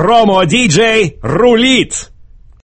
Промо-диджей рулит!